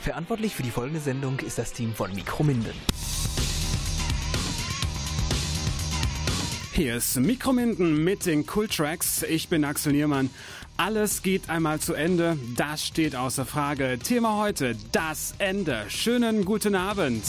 Verantwortlich für die folgende Sendung ist das Team von Mikrominden. Hier ist Mikrominden mit den Cool-Tracks. Ich bin Axel Niermann. Alles geht einmal zu Ende. Das steht außer Frage. Thema heute, das Ende. Schönen guten Abend.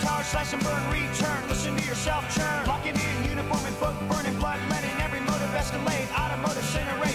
guitar, slash and burn, return. Listen to yourself churn. Locking in uniform and book burning, blood letting every motive escalate. Automotive centering.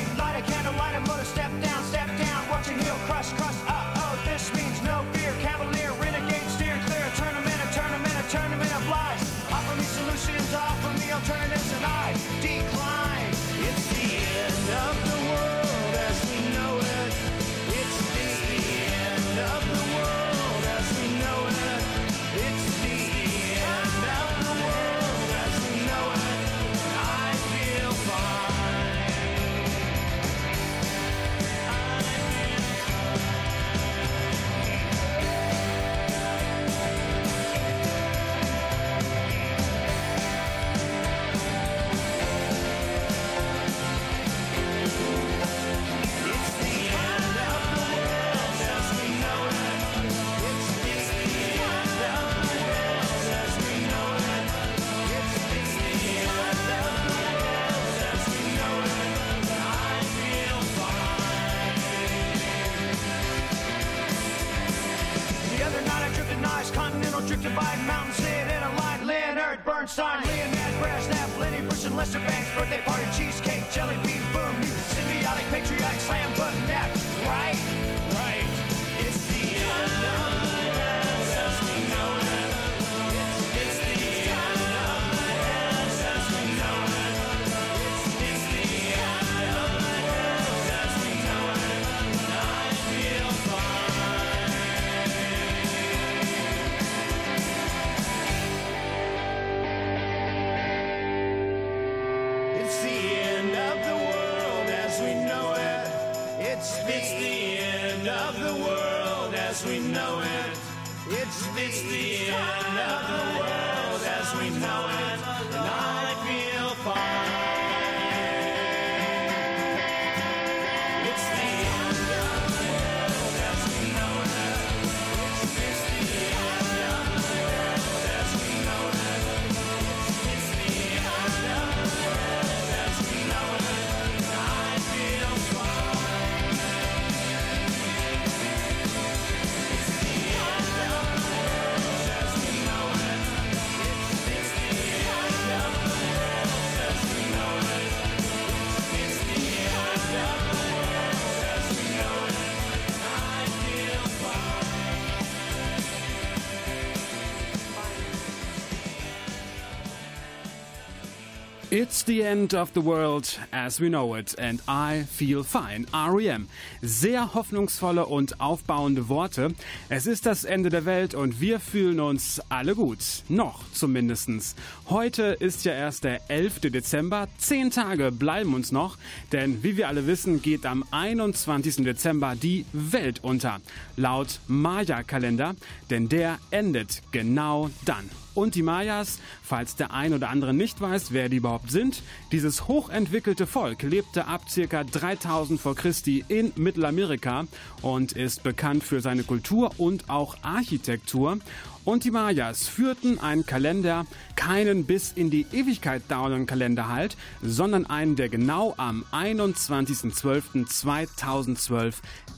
the end of the world as we know it and I feel fine. REM. Sehr hoffnungsvolle und aufbauende Worte. Es ist das Ende der Welt und wir fühlen uns alle gut. Noch zumindestens. Heute ist ja erst der 11. Dezember. Zehn Tage bleiben uns noch, denn wie wir alle wissen, geht am 21. Dezember die Welt unter. Laut Maya-Kalender, denn der endet genau dann und die Mayas. Falls der ein oder andere nicht weiß, wer die überhaupt sind, dieses hochentwickelte Volk lebte ab ca. 3000 vor Christi in Mittelamerika und ist bekannt für seine Kultur und auch Architektur. Und die Mayas führten einen Kalender, keinen bis in die Ewigkeit dauernden Kalender halt, sondern einen, der genau am 21.12.2012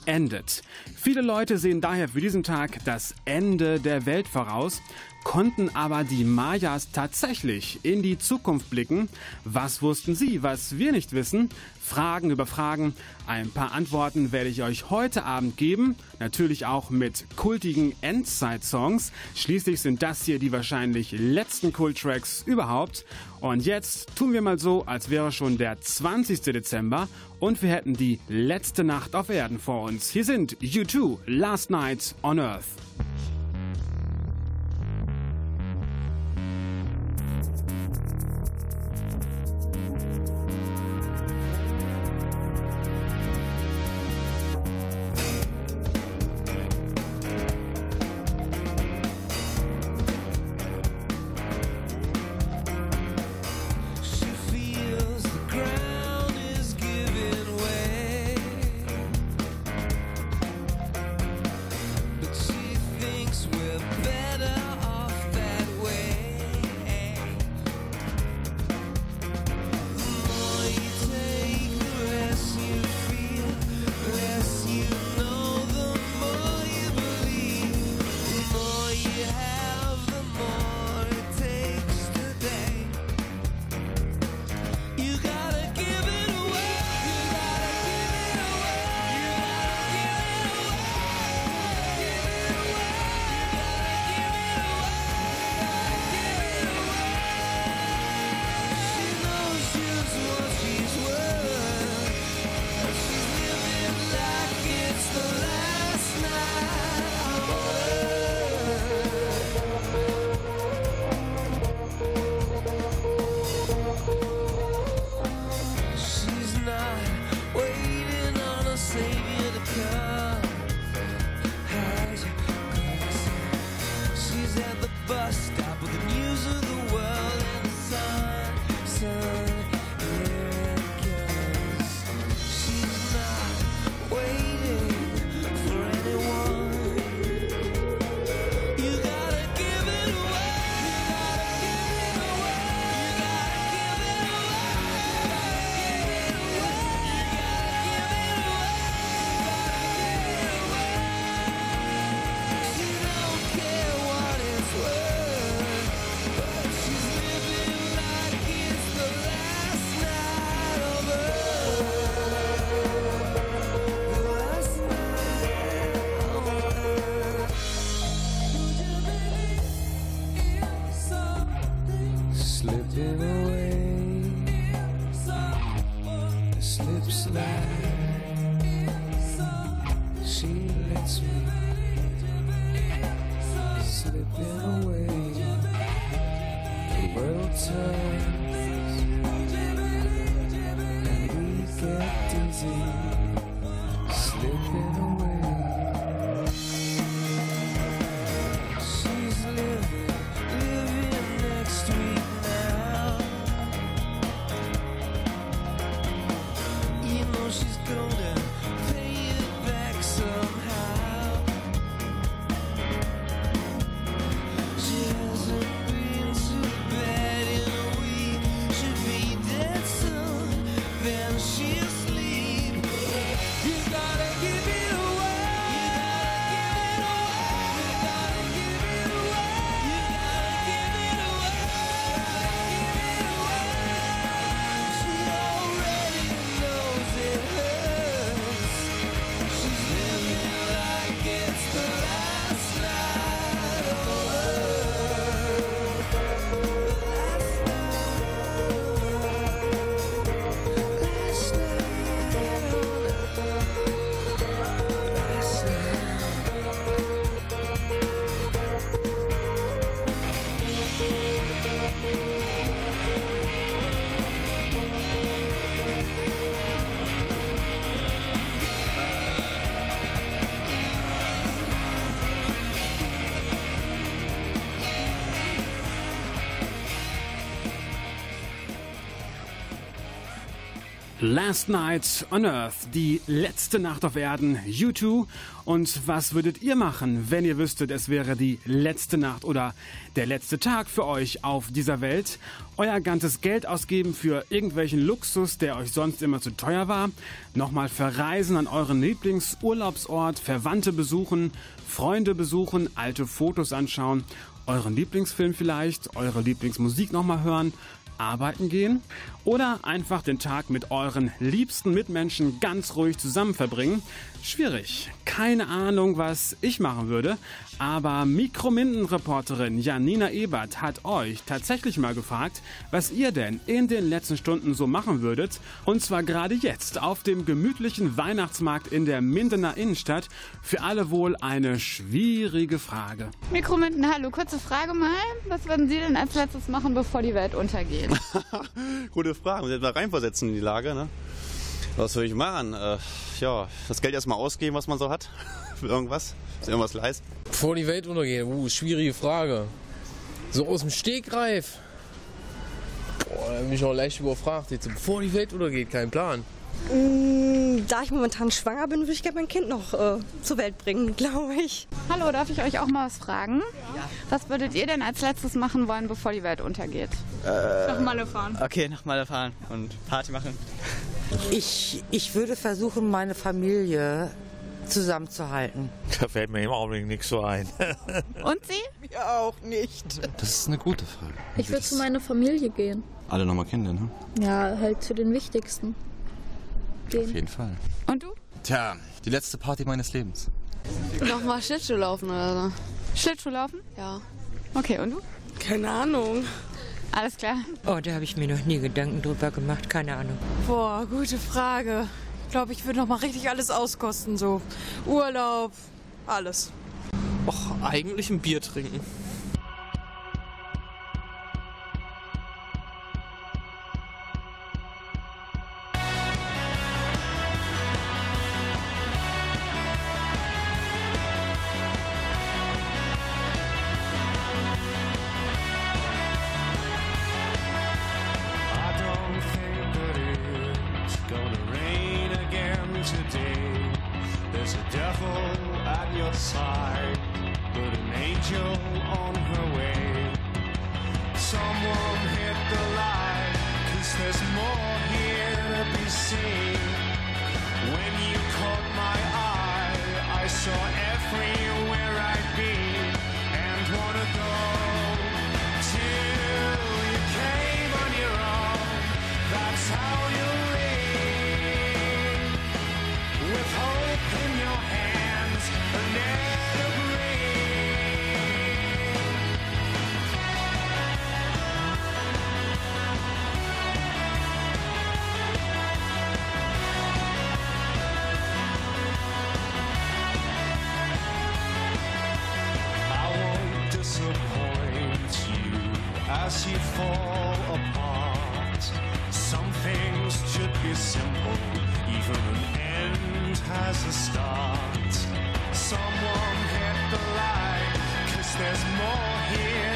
endet. Viele Leute sehen daher für diesen Tag das Ende der Welt voraus. Konnten aber die Mayas tatsächlich in die Zukunft blicken? Was wussten sie, was wir nicht wissen? Fragen über Fragen. Ein paar Antworten werde ich euch heute Abend geben. Natürlich auch mit kultigen Endzeit-Songs. Schließlich sind das hier die wahrscheinlich letzten Kult-Tracks überhaupt. Und jetzt tun wir mal so, als wäre schon der 20. Dezember und wir hätten die letzte Nacht auf Erden vor uns. Hier sind U2, Last Night on Earth. she Last Night on Earth, die letzte Nacht auf Erden, U2. Und was würdet ihr machen, wenn ihr wüsstet, es wäre die letzte Nacht oder der letzte Tag für euch auf dieser Welt? Euer ganzes Geld ausgeben für irgendwelchen Luxus, der euch sonst immer zu teuer war? Nochmal verreisen an euren Lieblingsurlaubsort, Verwandte besuchen, Freunde besuchen, alte Fotos anschauen, euren Lieblingsfilm vielleicht, eure Lieblingsmusik nochmal hören? Arbeiten gehen oder einfach den Tag mit euren liebsten Mitmenschen ganz ruhig zusammen verbringen. Schwierig. Keine Ahnung, was ich machen würde, aber Mikrominden-Reporterin Janina Ebert hat euch tatsächlich mal gefragt, was ihr denn in den letzten Stunden so machen würdet. Und zwar gerade jetzt auf dem gemütlichen Weihnachtsmarkt in der Mindener Innenstadt. Für alle wohl eine schwierige Frage. Mikrominden, hallo, kurze Frage mal. Was würden Sie denn als letztes machen, bevor die Welt untergeht? Gute Frage. Muss ich mal reinversetzen in die Lage, ne? Was soll ich machen? Äh, ja, das Geld erstmal ausgeben, was man so hat. Für irgendwas. Ist irgendwas leisten. Bevor die Welt untergeht, uh, schwierige Frage. So aus dem Stegreif. Boah, da bin ich auch leicht überfragt. Jetzt, bevor die Welt untergeht, kein Plan. Da ich momentan schwanger bin, würde ich gerne mein Kind noch äh, zur Welt bringen, glaube ich. Hallo, darf ich euch auch mal was fragen? Was würdet ihr denn als letztes machen wollen, bevor die Welt untergeht? Nach Malle fahren. Okay, nach Malle fahren und Party machen. Ich, ich würde versuchen, meine Familie zusammenzuhalten. Da fällt mir im Augenblick nichts so ein. Und Sie? Mir auch nicht. Das ist eine gute Frage. Ich würde zu meiner Familie gehen. Alle nochmal kennenlernen, ne? Ja, halt zu den wichtigsten. Auf jeden Fall. Und du? Tja, die letzte Party meines Lebens. Nochmal Schlittschuh laufen oder so. Schlittschuh laufen? Ja. Okay, und du? Keine Ahnung. Alles klar. Oh, da habe ich mir noch nie Gedanken drüber gemacht. Keine Ahnung. Boah, gute Frage. Ich glaube, ich würde noch mal richtig alles auskosten. So Urlaub, alles. Och, eigentlich ein Bier trinken. At your side, but an angel on her way. Someone hit the light, cause there's more here to be seen. When you caught my eye, I saw everywhere you fall apart. Some things should be simple, even an end has a start. Someone hit the light, cause there's more here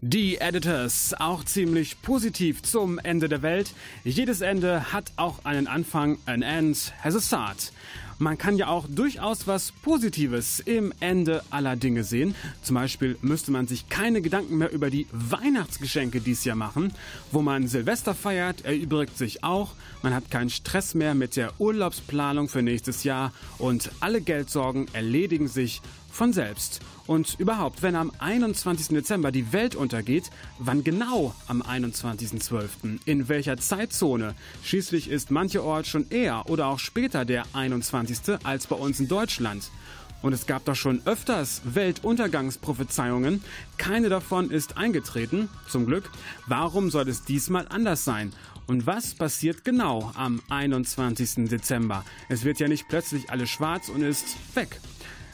Die Editors, auch ziemlich positiv zum Ende der Welt. Jedes Ende hat auch einen Anfang, an end has a start. Man kann ja auch durchaus was Positives im Ende aller Dinge sehen. Zum Beispiel müsste man sich keine Gedanken mehr über die Weihnachtsgeschenke dies Jahr machen. Wo man Silvester feiert, erübrigt sich auch. Man hat keinen Stress mehr mit der Urlaubsplanung für nächstes Jahr und alle Geldsorgen erledigen sich von selbst. Und überhaupt, wenn am 21. Dezember die Welt untergeht, wann genau am 21.12., in welcher Zeitzone? Schließlich ist mancherorts schon eher oder auch später der 21. als bei uns in Deutschland. Und es gab doch schon öfters Weltuntergangsprophezeiungen. Keine davon ist eingetreten, zum Glück. Warum soll es diesmal anders sein? Und was passiert genau am 21. Dezember? Es wird ja nicht plötzlich alles schwarz und ist weg.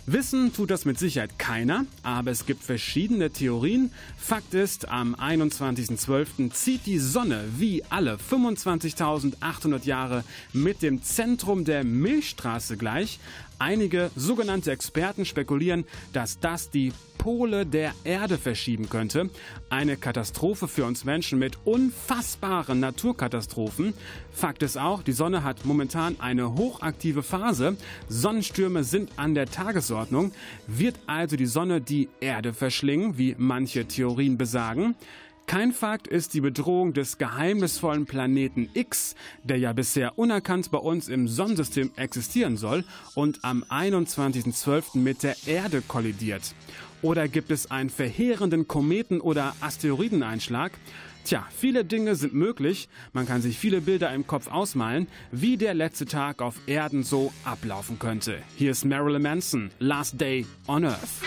Wissen tut das mit Sicherheit keiner, aber es gibt verschiedene Theorien. Fakt ist, am 21.12. zieht die Sonne wie alle 25.800 Jahre mit dem Zentrum der Milchstraße gleich. Einige sogenannte Experten spekulieren, dass das die Pole der Erde verschieben könnte. Eine Katastrophe für uns Menschen mit unfassbaren Naturkatastrophen. Fakt ist auch, die Sonne hat momentan eine hochaktive Phase. Sonnenstürme sind an der Tagesordnung. Wird also die Sonne die Erde verschlingen, wie manche Theorien besagen? Kein Fakt ist die Bedrohung des geheimnisvollen Planeten X, der ja bisher unerkannt bei uns im Sonnensystem existieren soll und am 21.12. mit der Erde kollidiert. Oder gibt es einen verheerenden Kometen- oder Asteroideneinschlag? Tja, viele Dinge sind möglich. Man kann sich viele Bilder im Kopf ausmalen, wie der letzte Tag auf Erden so ablaufen könnte. Hier ist Marilyn Manson, Last Day on Earth.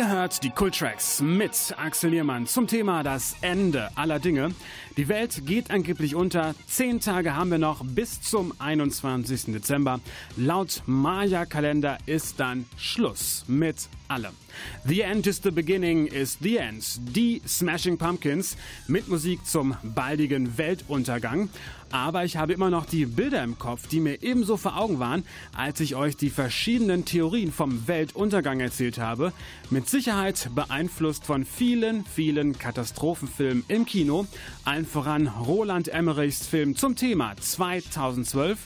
Ihr hört die Kultracks mit Axel Niermann zum Thema das Ende aller Dinge. Die Welt geht angeblich unter. Zehn Tage haben wir noch bis zum 21. Dezember. Laut Maya-Kalender ist dann Schluss mit allem. The End is the Beginning is the End. Die Smashing Pumpkins mit Musik zum baldigen Weltuntergang. Aber ich habe immer noch die Bilder im Kopf, die mir ebenso vor Augen waren, als ich euch die verschiedenen Theorien vom Weltuntergang erzählt habe. Mit Sicherheit beeinflusst von vielen, vielen Katastrophenfilmen im Kino. Allen voran Roland Emmerichs Film zum Thema 2012.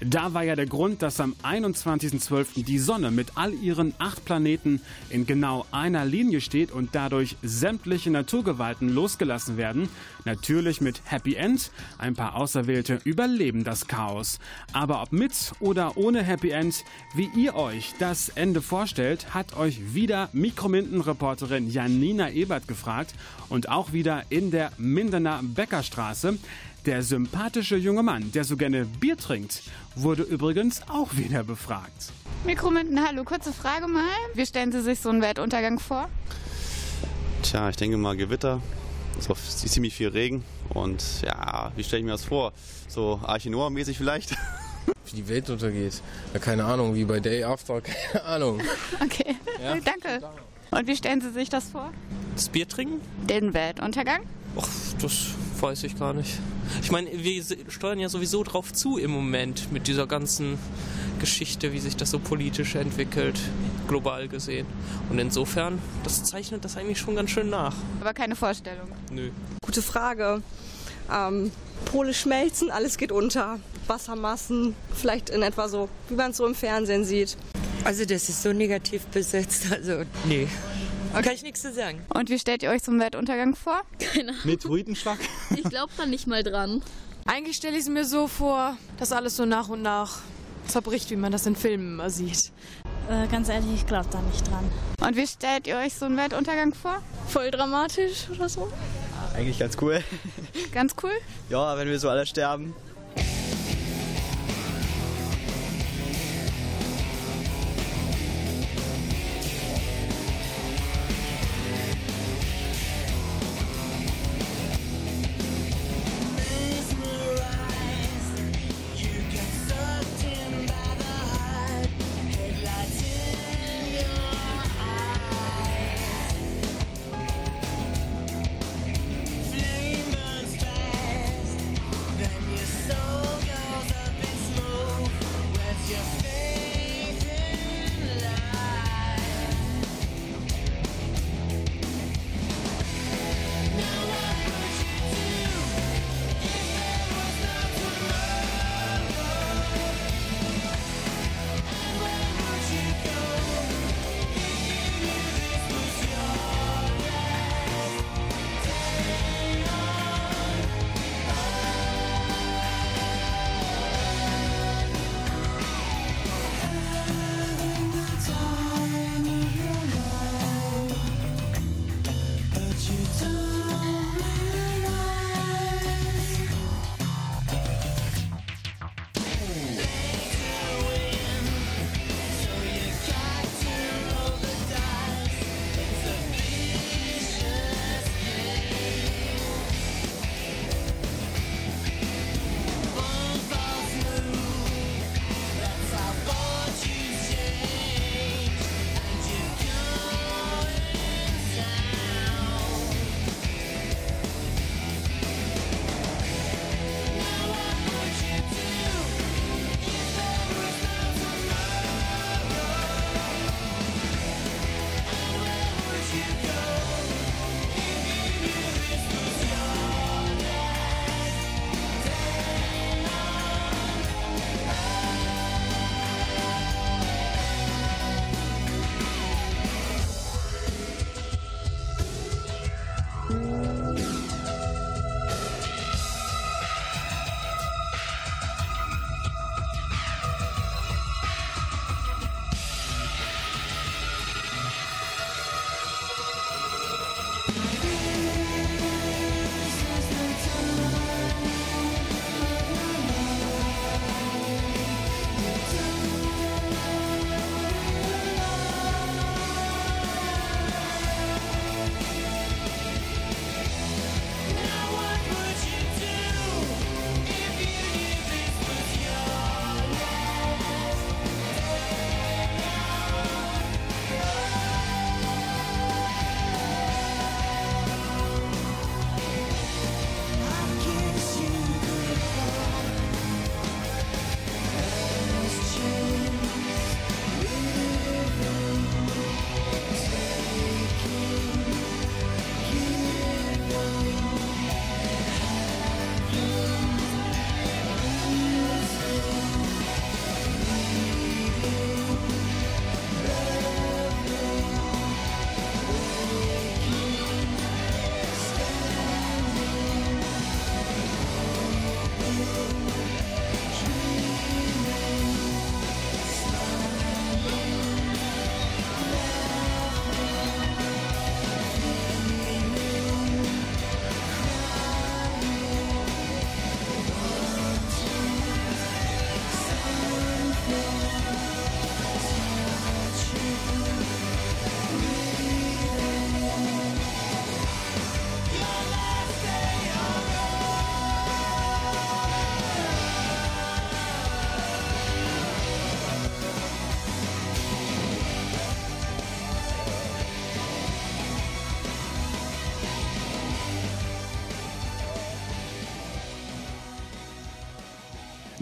Da war ja der Grund, dass am 21.12. die Sonne mit all ihren acht Planeten in genau einer Linie steht und dadurch sämtliche Naturgewalten losgelassen werden. Natürlich mit Happy End. Ein paar Auserwählte überleben das Chaos. Aber ob mit oder ohne Happy End, wie ihr euch das Ende vorstellt, hat euch wieder Mikrominden-Reporterin Janina Ebert gefragt und auch wieder in der Mindener Bäckerstraße. Der sympathische junge Mann, der so gerne Bier trinkt, wurde übrigens auch wieder befragt. Mikrominden, hallo, kurze Frage mal. Wie stellen Sie sich so einen Weltuntergang vor? Tja, ich denke mal Gewitter, so ziemlich viel Regen und ja, wie stelle ich mir das vor? So Arche Noah-mäßig vielleicht? Wie die Welt untergeht. Ja, keine Ahnung, wie bei Day After, keine Ahnung. Okay, Ja. danke. Und wie stellen Sie sich das vor? Das Bier trinken? Den Weltuntergang? Och, das Weiß ich gar nicht. Ich meine, wir steuern ja sowieso drauf zu im Moment mit dieser ganzen Geschichte, wie sich das so politisch entwickelt, global gesehen. Und insofern, das zeichnet das eigentlich schon ganz schön nach. Aber keine Vorstellung. Nö. Gute Frage. Ähm, Pole schmelzen, alles geht unter. Wassermassen, vielleicht in etwa so, wie man es so im Fernsehen sieht. Also das ist so negativ besetzt, also nee. Kann ich nichts zu sagen. Und wie stellt ihr euch zum Weltuntergang vor? Keine Ahnung. Meteoritenschlag? Ich glaube da nicht mal dran. Eigentlich stelle ich es mir so vor, dass alles so nach und nach zerbricht, wie man das in Filmen immer sieht. Äh, ganz ehrlich, ich glaube da nicht dran. Und wie stellt ihr euch so einen Weltuntergang vor? Voll dramatisch oder so? Eigentlich ganz cool. Ganz cool? Ja, wenn wir so alle sterben.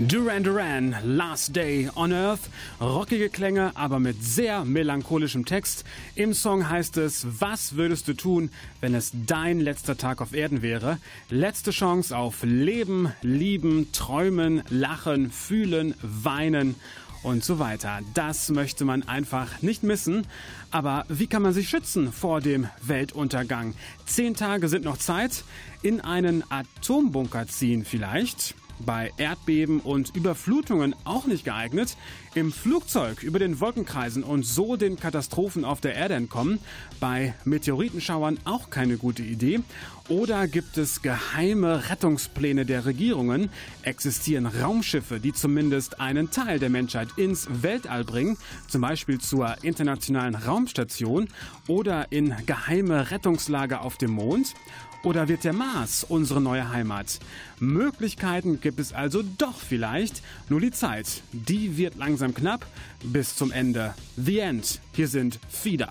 Duran Duran, Last Day on Earth. Rockige Klänge, aber mit sehr melancholischem Text. Im Song heißt es, was würdest du tun, wenn es dein letzter Tag auf Erden wäre? Letzte Chance auf Leben, Lieben, Träumen, Lachen, Fühlen, Weinen und so weiter. Das möchte man einfach nicht missen. Aber wie kann man sich schützen vor dem Weltuntergang? Zehn Tage sind noch Zeit. In einen Atombunker ziehen vielleicht bei Erdbeben und Überflutungen auch nicht geeignet, im Flugzeug über den Wolkenkreisen und so den Katastrophen auf der Erde entkommen, bei Meteoritenschauern auch keine gute Idee. Oder gibt es geheime Rettungspläne der Regierungen? Existieren Raumschiffe, die zumindest einen Teil der Menschheit ins Weltall bringen, zum Beispiel zur internationalen Raumstation oder in geheime Rettungslager auf dem Mond? Oder wird der Mars unsere neue Heimat? Möglichkeiten gibt es also doch vielleicht, nur die Zeit, die wird langsam knapp. Bis zum Ende. The End. Hier sind Fieder.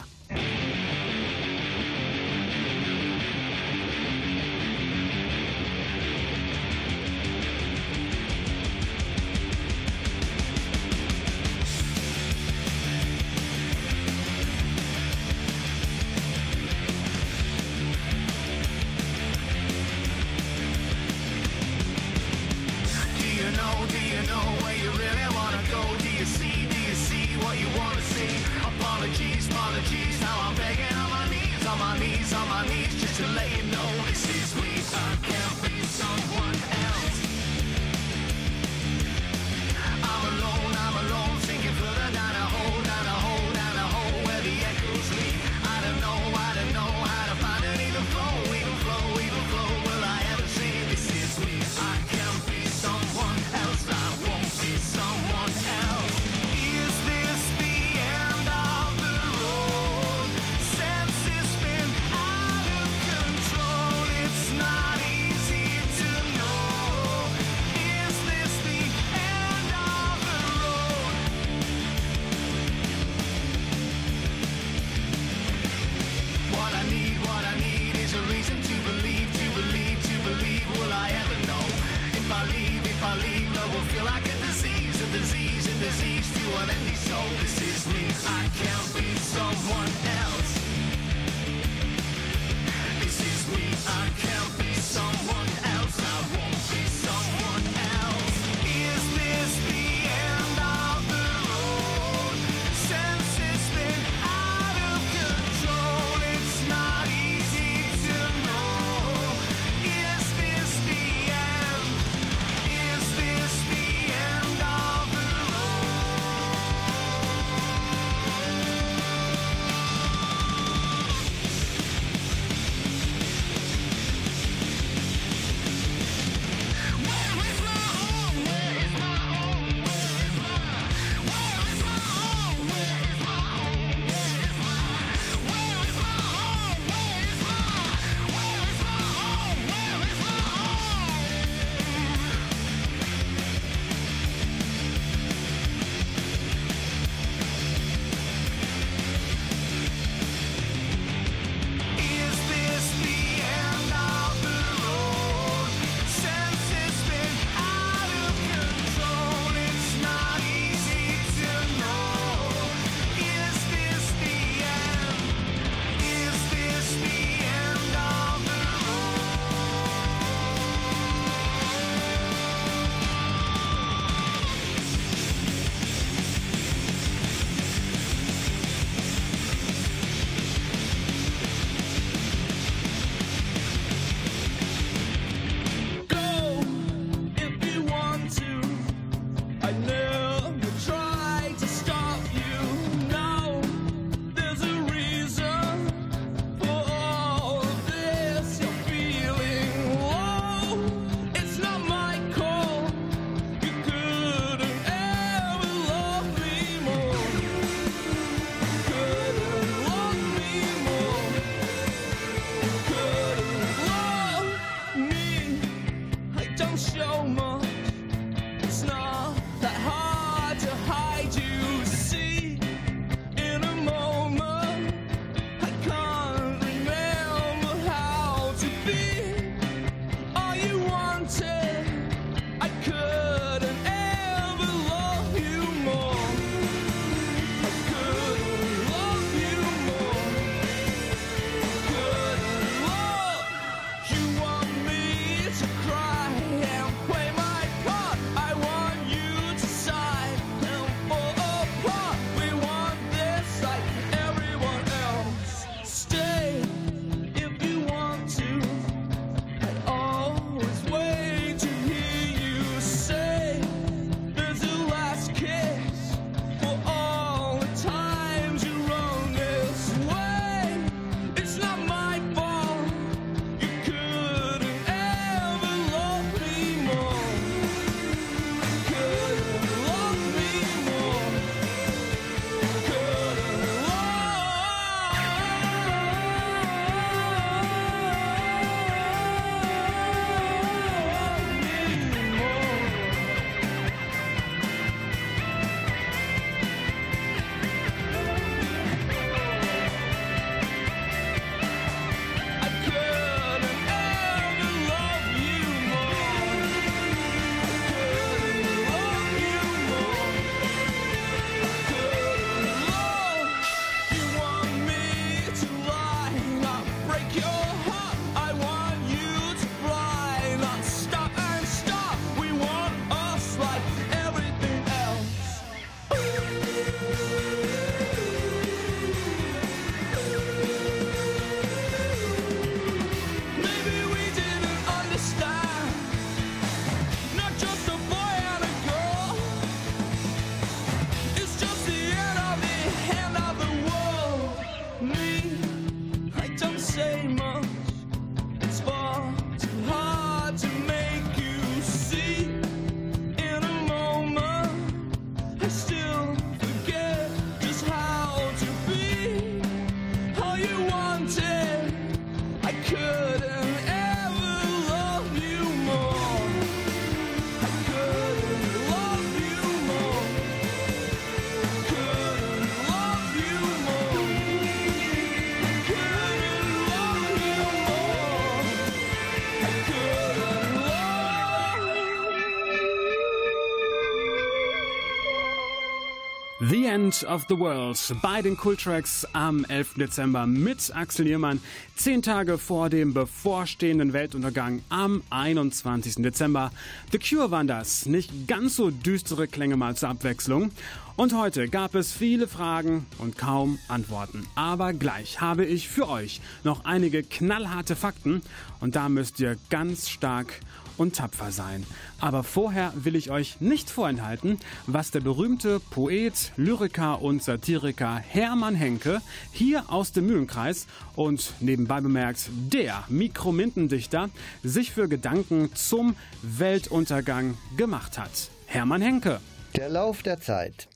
The End of the World bei den Cool Tracks am 11. Dezember mit Axel Niermann. Zehn Tage vor dem bevorstehenden Weltuntergang am 21. Dezember. The Cure waren das. Nicht ganz so düstere Klänge mal zur Abwechslung. Und heute gab es viele Fragen und kaum Antworten. Aber gleich habe ich für euch noch einige knallharte Fakten und da müsst ihr ganz stark und tapfer sein. Aber vorher will ich euch nicht vorenthalten, was der berühmte Poet, Lyriker und Satiriker Hermann Henke hier aus dem Mühlenkreis und nebenbei bemerkt der Mikromintendichter sich für Gedanken zum Weltuntergang gemacht hat. Hermann Henke. Der Lauf der Zeit.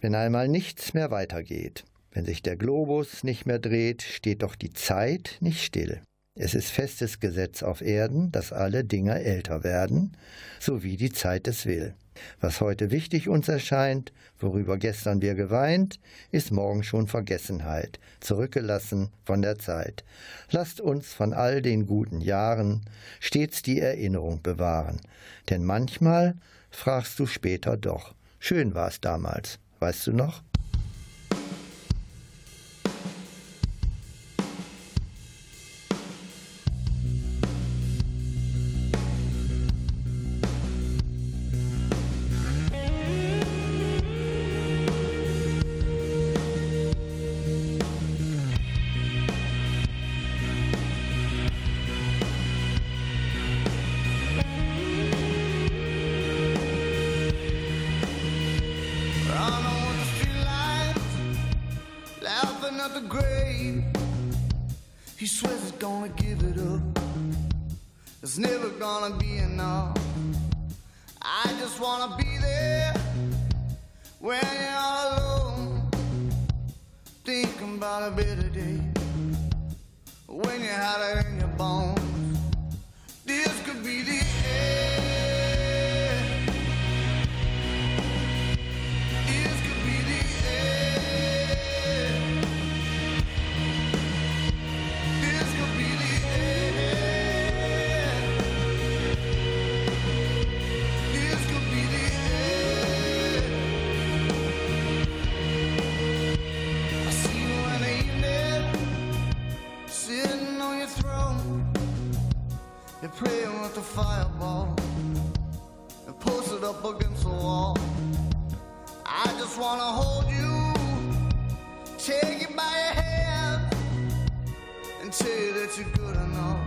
Wenn einmal nichts mehr weitergeht, wenn sich der Globus nicht mehr dreht, steht doch die Zeit nicht still. Es ist festes Gesetz auf Erden, dass alle Dinge älter werden, so wie die Zeit es will. Was heute wichtig uns erscheint, worüber gestern wir geweint, ist morgen schon Vergessenheit, zurückgelassen von der Zeit. Lasst uns von all den guten Jahren stets die Erinnerung bewahren, denn manchmal fragst du später doch, schön war es damals, weißt du noch? The grave. He swears he's gonna give it up. It's never gonna be enough. I just wanna be there when you're all alone, thinking about a better day. When you had it in your bones, praying with the fireball and posted up against the wall. I just wanna hold you, take you by your hand, and tell you that you're good enough,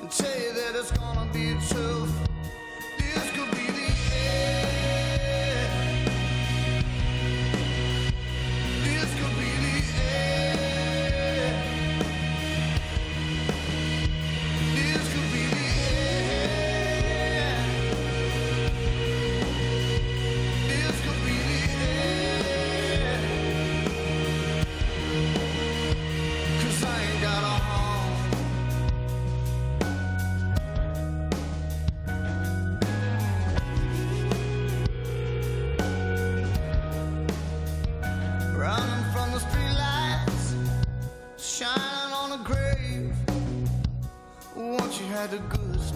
and tell you that it's gonna be tough. This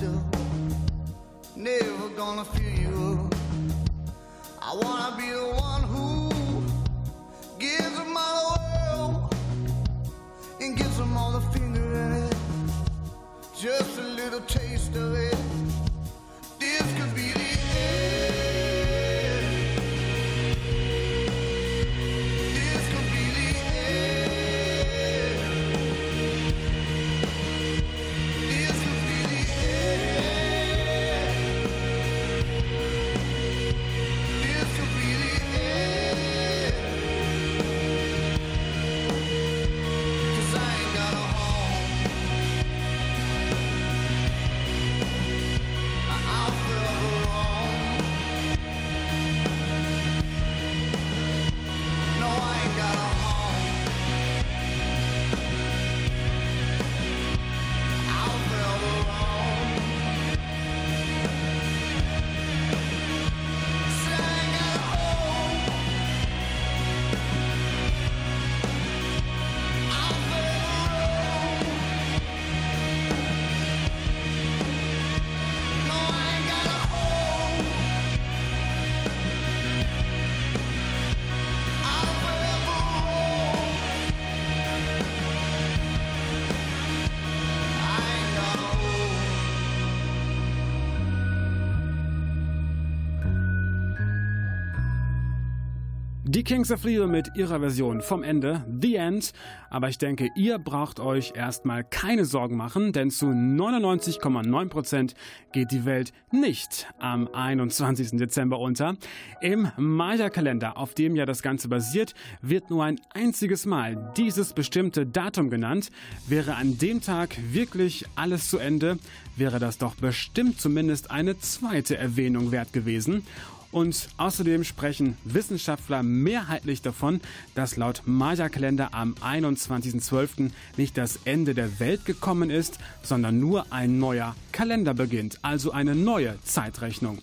stuff, never gonna fill Die Kings of Leon mit ihrer Version vom Ende, The End. Aber ich denke, ihr braucht euch erstmal keine Sorgen machen, denn zu 99,9% geht die Welt nicht am 21. Dezember unter. Im Maya-Kalender, auf dem ja das Ganze basiert, wird nur ein einziges Mal dieses bestimmte Datum genannt. Wäre an dem Tag wirklich alles zu Ende, wäre das doch bestimmt zumindest eine zweite Erwähnung wert gewesen. Und außerdem sprechen Wissenschaftler mehrheitlich davon, dass laut Maya-Kalender am 21.12. nicht das Ende der Welt gekommen ist, sondern nur ein neuer Kalender beginnt, also eine neue Zeitrechnung.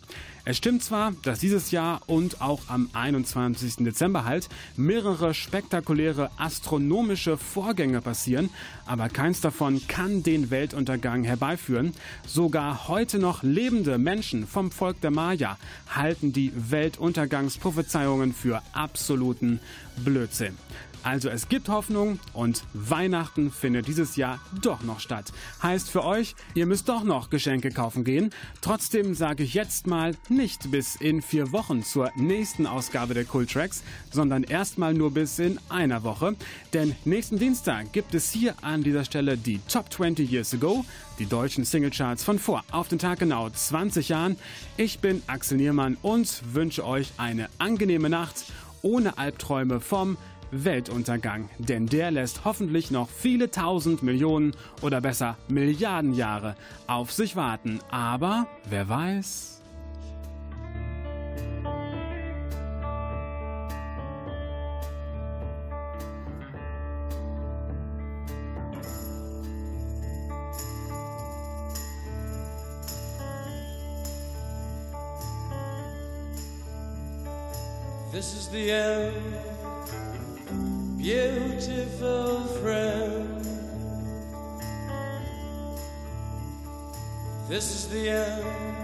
Es stimmt zwar, dass dieses Jahr und auch am 21. Dezember halt mehrere spektakuläre astronomische Vorgänge passieren, aber keins davon kann den Weltuntergang herbeiführen. Sogar heute noch lebende Menschen vom Volk der Maya halten die Weltuntergangsprophezeiungen für absoluten Blödsinn. Also es gibt Hoffnung und Weihnachten findet dieses Jahr doch noch statt. Heißt für euch, ihr müsst doch noch Geschenke kaufen gehen. Trotzdem sage ich jetzt mal nicht bis in vier Wochen zur nächsten Ausgabe der Cool Tracks, sondern erstmal nur bis in einer Woche. Denn nächsten Dienstag gibt es hier an dieser Stelle die Top 20 Years Ago, die deutschen Singlecharts von vor auf den Tag genau 20 Jahren. Ich bin Axel Niermann und wünsche euch eine angenehme Nacht ohne Albträume vom Weltuntergang, denn der lässt hoffentlich noch viele tausend Millionen oder besser Milliarden Jahre auf sich warten. Aber wer weiß. This is the end, beautiful friend. This is the end,